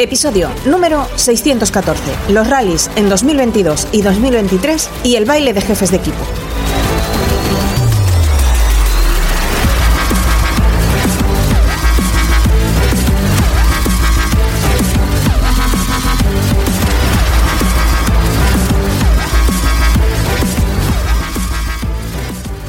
Episodio número 614. Los rallies en 2022 y 2023 y el baile de jefes de equipo.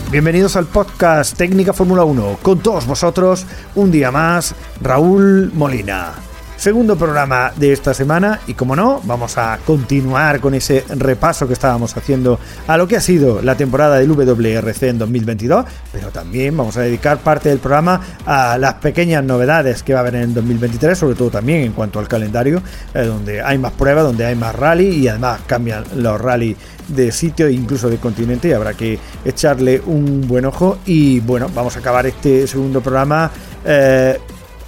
Bienvenidos al podcast Técnica Fórmula 1. Con todos vosotros, un día más, Raúl Molina. Segundo programa de esta semana y como no, vamos a continuar con ese repaso que estábamos haciendo a lo que ha sido la temporada del WRC en 2022, pero también vamos a dedicar parte del programa a las pequeñas novedades que va a haber en 2023, sobre todo también en cuanto al calendario, eh, donde hay más pruebas, donde hay más rally y además cambian los rally de sitio e incluso de continente y habrá que echarle un buen ojo. Y bueno, vamos a acabar este segundo programa eh,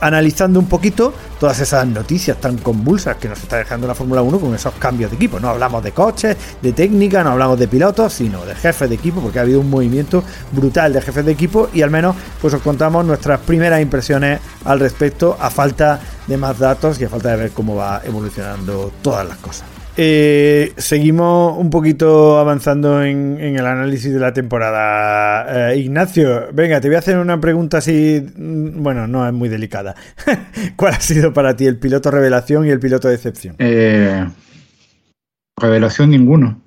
analizando un poquito todas esas noticias tan convulsas que nos está dejando la Fórmula 1 con esos cambios de equipo. No hablamos de coches, de técnica, no hablamos de pilotos, sino de jefes de equipo, porque ha habido un movimiento brutal de jefes de equipo y al menos pues os contamos nuestras primeras impresiones al respecto a falta de más datos y a falta de ver cómo va evolucionando todas las cosas. Eh, seguimos un poquito avanzando en, el análisis de la temporada. Eh, Ignacio, venga, te voy a hacer una pregunta así, mm, bueno, no es muy delicada. ¿Cuál ha sido para ti el piloto revelación y el piloto de excepción? Eh, revelación ninguno.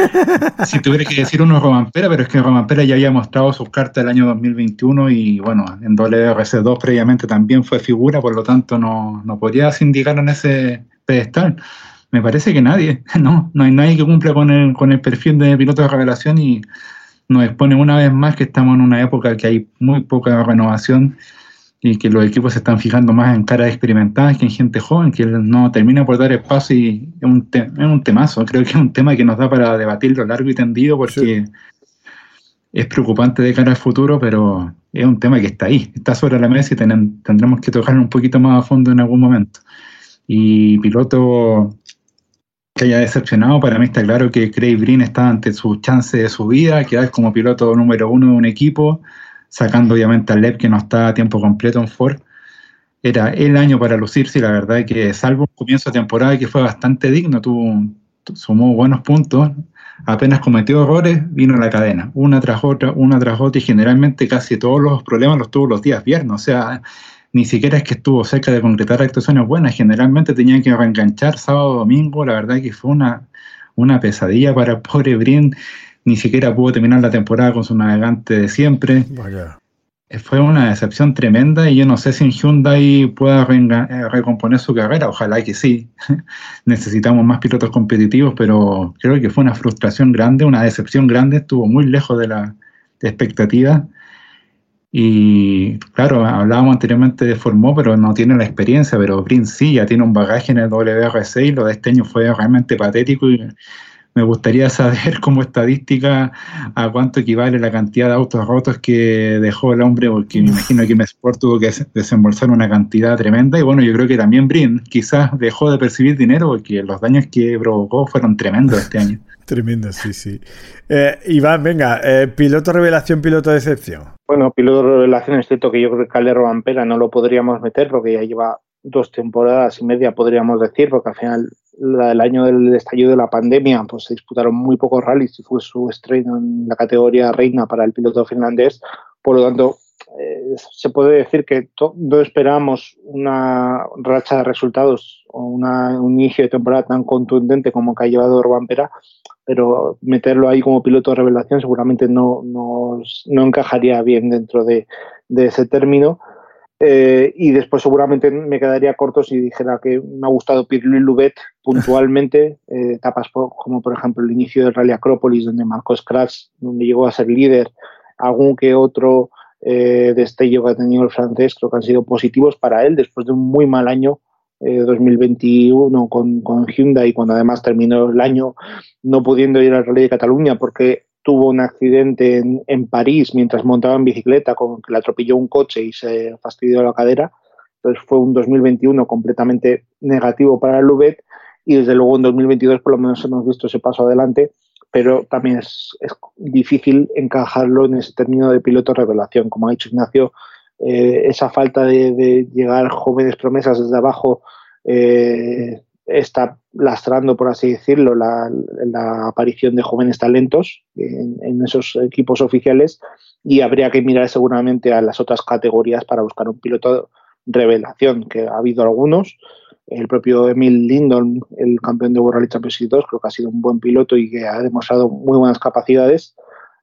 si tuviera que decir uno Roman Pera, pero es que Roman Pera ya había mostrado sus cartas el año 2021 y bueno, en WRC2 previamente también fue figura, por lo tanto no, no podrías indicar en ese pedestal. Me parece que nadie, no, no hay nadie que cumpla con el, con el perfil de piloto de revelación y nos expone una vez más que estamos en una época que hay muy poca renovación y que los equipos se están fijando más en caras experimentadas que en gente joven, que no termina por dar espacio y es un, es un temazo, creo que es un tema que nos da para debatirlo largo y tendido porque es preocupante de cara al futuro, pero es un tema que está ahí, está sobre la mesa y tendremos que tocarlo un poquito más a fondo en algún momento. Y piloto que haya decepcionado, para mí está claro que Craig Breen está ante su chance de su vida, quedar como piloto número uno de un equipo, sacando obviamente al Lep que no está a tiempo completo en Ford. Era el año para lucirse y la verdad es que salvo un comienzo de temporada que fue bastante digno, tuvo, sumó buenos puntos, apenas cometió errores, vino la cadena, una tras otra, una tras otra y generalmente casi todos los problemas los tuvo los días viernes, o sea, ni siquiera es que estuvo cerca de concretar actuaciones buenas, generalmente tenían que reenganchar sábado domingo, la verdad que fue una, una pesadilla para el pobre Brin, ni siquiera pudo terminar la temporada con su navegante de siempre. Eh, fue una decepción tremenda y yo no sé si en Hyundai pueda eh, recomponer su carrera, ojalá que sí. Necesitamos más pilotos competitivos, pero creo que fue una frustración grande, una decepción grande, estuvo muy lejos de la expectativa y claro, hablábamos anteriormente de Formó, pero no tiene la experiencia, pero Green sí, ya tiene un bagaje en el WRC y lo de este año fue realmente patético y me gustaría saber como estadística a cuánto equivale la cantidad de autos rotos que dejó el hombre, porque me imagino que Sport tuvo que desembolsar una cantidad tremenda y bueno, yo creo que también Brin quizás dejó de percibir dinero porque los daños que provocó fueron tremendos este año. Tremendo, sí, sí. Eh, Iván, venga, eh, piloto revelación, piloto de excepción. Bueno, piloto revelación, es cierto que yo creo que Calero Vampera no lo podríamos meter porque ya lleva dos temporadas y media, podríamos decir, porque al final el año del estallido de la pandemia, pues se disputaron muy pocos rallies y fue su estreno en la categoría reina para el piloto finlandés. Por lo tanto, eh, se puede decir que no esperamos una racha de resultados o un inicio de temporada tan contundente como que ha llevado Pera, pero meterlo ahí como piloto de revelación seguramente no, no, encajaría bien dentro de, ese término. Eh, y después seguramente me quedaría corto si dijera que me ha gustado Pirlo y Lubet puntualmente, eh, etapas como por ejemplo el inicio del Rally Acrópolis, donde marcó Scratch, donde llegó a ser líder, algún que otro eh, destello que ha tenido el francés, creo que han sido positivos para él después de un muy mal año 2021 eh, con, con Hyundai, cuando además terminó el año no pudiendo ir al Rally de Cataluña porque tuvo un accidente en, París mientras montaba en bicicleta, con que le atropelló un coche y se fastidió la cadera. Entonces fue un 2021 completamente negativo para el Lubet y desde luego en 2022 por lo menos hemos visto ese paso adelante, pero también es, difícil encajarlo en ese término de piloto revelación. Como ha dicho Ignacio, eh, esa falta de, llegar jóvenes promesas desde abajo eh, está lastrando, por así decirlo, la, aparición de jóvenes talentos en, esos equipos oficiales y habría que mirar seguramente a las otras categorías para buscar un piloto revelación, que ha habido algunos. El propio Emil Lindon, el campeón de World Rally Championship 2, creo que ha sido un buen piloto y que ha demostrado muy buenas capacidades.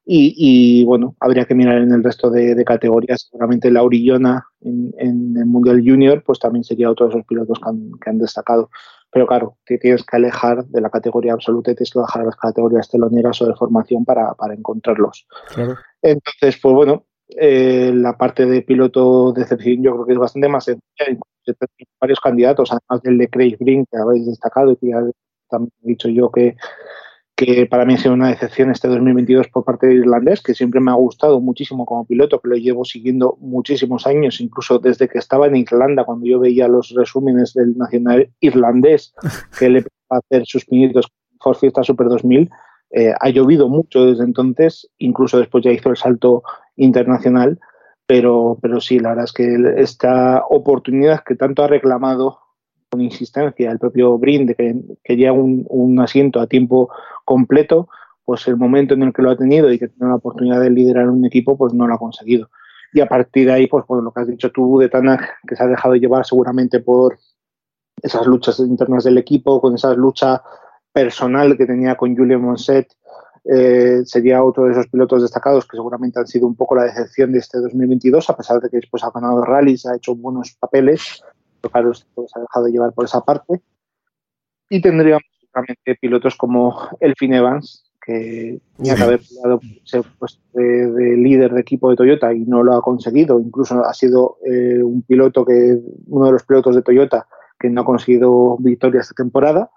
Y, bueno, habría que mirar en el resto de, categorías. Seguramente Laurillona en, en, el Mundial Junior, pues también sería otro de esos pilotos que han, destacado. Pero claro, te tienes que alejar de la categoría absoluta y tienes que bajar a las categorías teloneras o de formación para, encontrarlos. Entonces, pues bueno, eh, la parte de piloto de excepción yo creo que es bastante más sencilla. varios candidatos, además del de Craig Green, que habéis destacado y que ya también he dicho yo que que para mí ha sido una decepción este 2022 por parte de irlandés, que siempre me ha gustado muchísimo como piloto, que lo llevo siguiendo muchísimos años, incluso desde que estaba en Irlanda, cuando yo veía los resúmenes del nacional irlandés, que le a hacer sus pinitos por Fiesta Super 2000. Eh, ha llovido mucho desde entonces, incluso después ya hizo el salto internacional, pero, pero sí, la verdad es que esta oportunidad que tanto ha reclamado con insistencia el propio Brin que, que lleva un, asiento a tiempo completo, pues el momento en el que lo ha tenido y que tiene la oportunidad de liderar un equipo, pues no lo ha conseguido. Y a partir de ahí, pues por lo que has dicho tú de Tanak, que se ha dejado llevar seguramente por esas luchas internas del equipo, con esa lucha personal que tenía con Julien Monset, eh, sería otro de esos pilotos destacados que seguramente han sido un poco la decepción de este 2022, a pesar de que después ha ganado rallies, ha hecho buenos papeles, claro, se ha dejado llevar por esa parte. Y tendríamos realmente pilotos como Elfin Evans, que tenía que haber peleado puesto de, líder de equipo de Toyota y no lo ha conseguido. Incluso ha sido eh, un piloto que, uno de los pilotos de Toyota que no ha conseguido victoria esta temporada,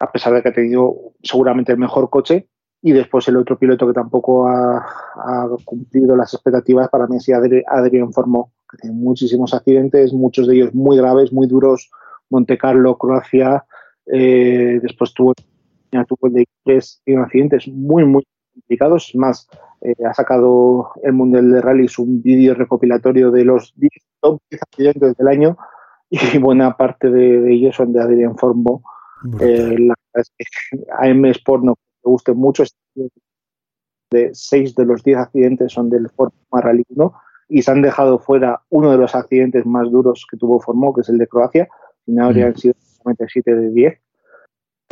a pesar de que ha tenido seguramente el mejor coche. Y después el otro piloto que tampoco ha, cumplido las expectativas para mí es Adrián Formó, tiene muchísimos accidentes, muchos de ellos muy graves, muy duros. Monte Carlo, Croacia, eh, después tuvo, tuvo el de tres accidentes muy, muy complicados. Más, eh, ha sacado el Mundial de Rallys un vídeo recopilatorio de los 10 top 10 accidentes del año y buena parte de, ellos son de Adrián Formo. Eh, la verdad es que a M Sport no me guste mucho. De 6 de los 10 accidentes son del Formo Rally 1 y se han dejado fuera uno de los accidentes más duros que tuvo Formó, que es el de Croacia, y no habrían mm. sido solamente 7 de 10.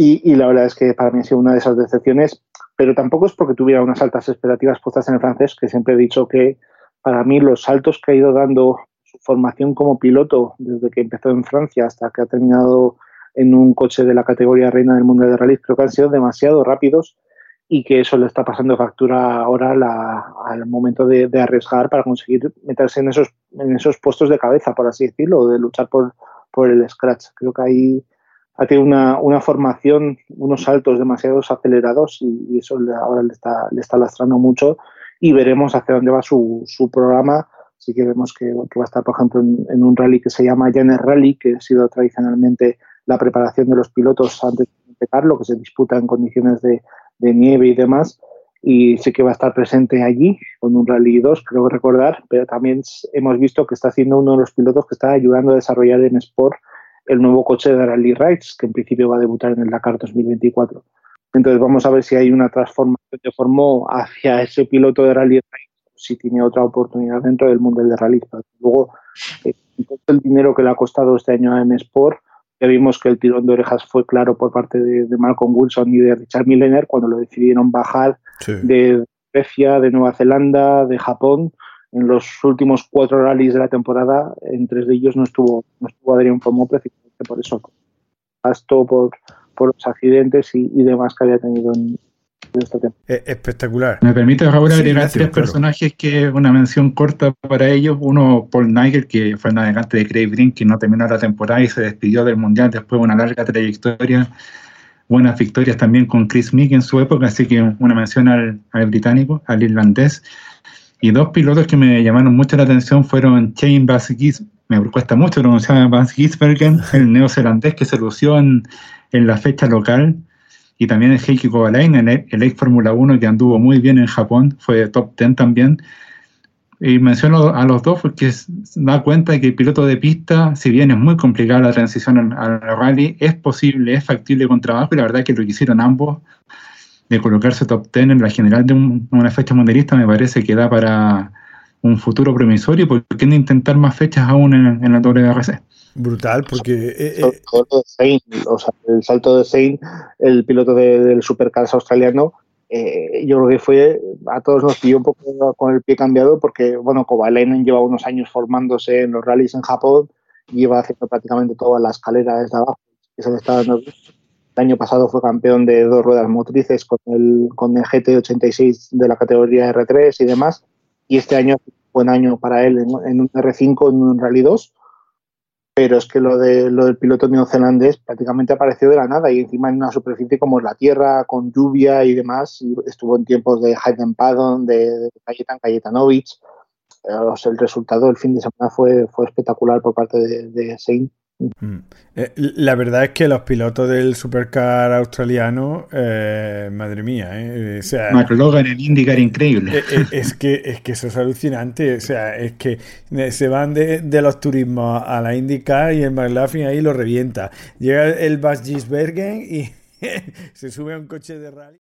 Y, la verdad es que para mí ha sido una de esas decepciones, pero tampoco es porque tuviera unas altas expectativas puestas en el francés, que siempre he dicho que para mí los saltos que ha ido dando su formación como piloto desde que empezó en Francia hasta que ha terminado en un coche de la categoría reina del mundo de rally, creo que han sido demasiado rápidos y que eso le está pasando factura ahora al momento de, arriesgar para conseguir meterse en esos, en esos puestos de cabeza, por así decirlo, de luchar por, por el scratch. Creo que ahí ha tenido una, una formación, unos saltos demasiado acelerados y, eso ahora le está, le está lastrando mucho y veremos hacia dónde va su, su programa. Sí que vemos que, que, va a estar, por ejemplo, en, un rally que se llama Jenner Rally, que ha sido tradicionalmente la preparación de los pilotos antes de empezar, lo que se disputa en condiciones de, de nieve y demás, y sé que va a estar presente allí con un Rally 2, creo recordar, pero también hemos visto que está siendo uno de los pilotos que está ayudando a desarrollar en Sport el nuevo coche de Rally Rides, que en principio va a debutar en el Dakar 2024. Entonces vamos a ver si hay una transformación de Formó hacia ese piloto de Rally Rides, si tiene otra oportunidad dentro del mundo del rally. Luego, eh, el dinero que le ha costado este año a M Sport, ya vimos que el tirón de orejas fue claro por parte de, Malcolm Wilson y de Richard Millener cuando lo decidieron bajar de Grecia, de Nueva Zelanda, de Japón. En los últimos cuatro rallies de la temporada, en tres de ellos no estuvo, no estuvo Adrián Formó precisamente por eso. Gasto por, por los accidentes y, demás que había tenido en, Espectacular. Me permite, Raúl, agregar tres personajes que una mención corta para ellos. Uno, Paul Nigel, que fue el navegante de Craig Green, que no terminó la temporada y se despidió del Mundial después de una larga trayectoria. Buenas victorias también con Chris Meek en su época, así que una mención al, británico, al irlandés. Y dos pilotos que me llamaron mucho la atención fueron Shane Bass me cuesta mucho pronunciar Bass Gisbergen, el neozelandés que se lució en, en la fecha local y también el Heikki Kovalainen, el, el ex Fórmula 1 que anduvo muy bien en Japón, fue top 10 también. Y menciono a los dos porque da cuenta de que el piloto de pista, si bien es muy complicada la transición al, rally, es posible, es factible con trabajo y la verdad es que lo que hicieron ambos de colocarse top 10 en la general de una fecha mundialista me parece que da para un futuro promisorio porque no intentar más fechas aún en, en la WRC. Brutal, porque... Eh, eh, o sea, el salto de Sain, el piloto del Supercars australiano, eh, yo creo que fue, a todos nos pilló un poco con el pie cambiado porque, bueno, Kovalainen lleva unos años formándose en los rallies en Japón, lleva haciendo prácticamente toda la escalera desde abajo, que se le está dando el año pasado fue campeón de dos ruedas motrices con el, con el GT86 de la categoría R3 y demás. Y este año fue un buen año para él en, en un R5, en un Rally 2 pero es que lo, de, lo del piloto neozelandés prácticamente apareció de la nada y encima en una superficie como la Tierra, con lluvia y demás, y estuvo en tiempos de Hayden Paddon, de, de Kajetan Kajetanovic. el resultado el fin de semana fue, fue espectacular por parte de, de Saint. Mm. Eh, la verdad es que los pilotos del supercar australiano, eh, madre mía, eh, o sea, McLaughlin en IndyCar increíble. Es, que, es que eso es alucinante, o sea, es que se van de, los turismos a la IndyCar y el McLaughlin ahí lo revienta. Llega el Bas Gisbergen y se sube a un coche de rally.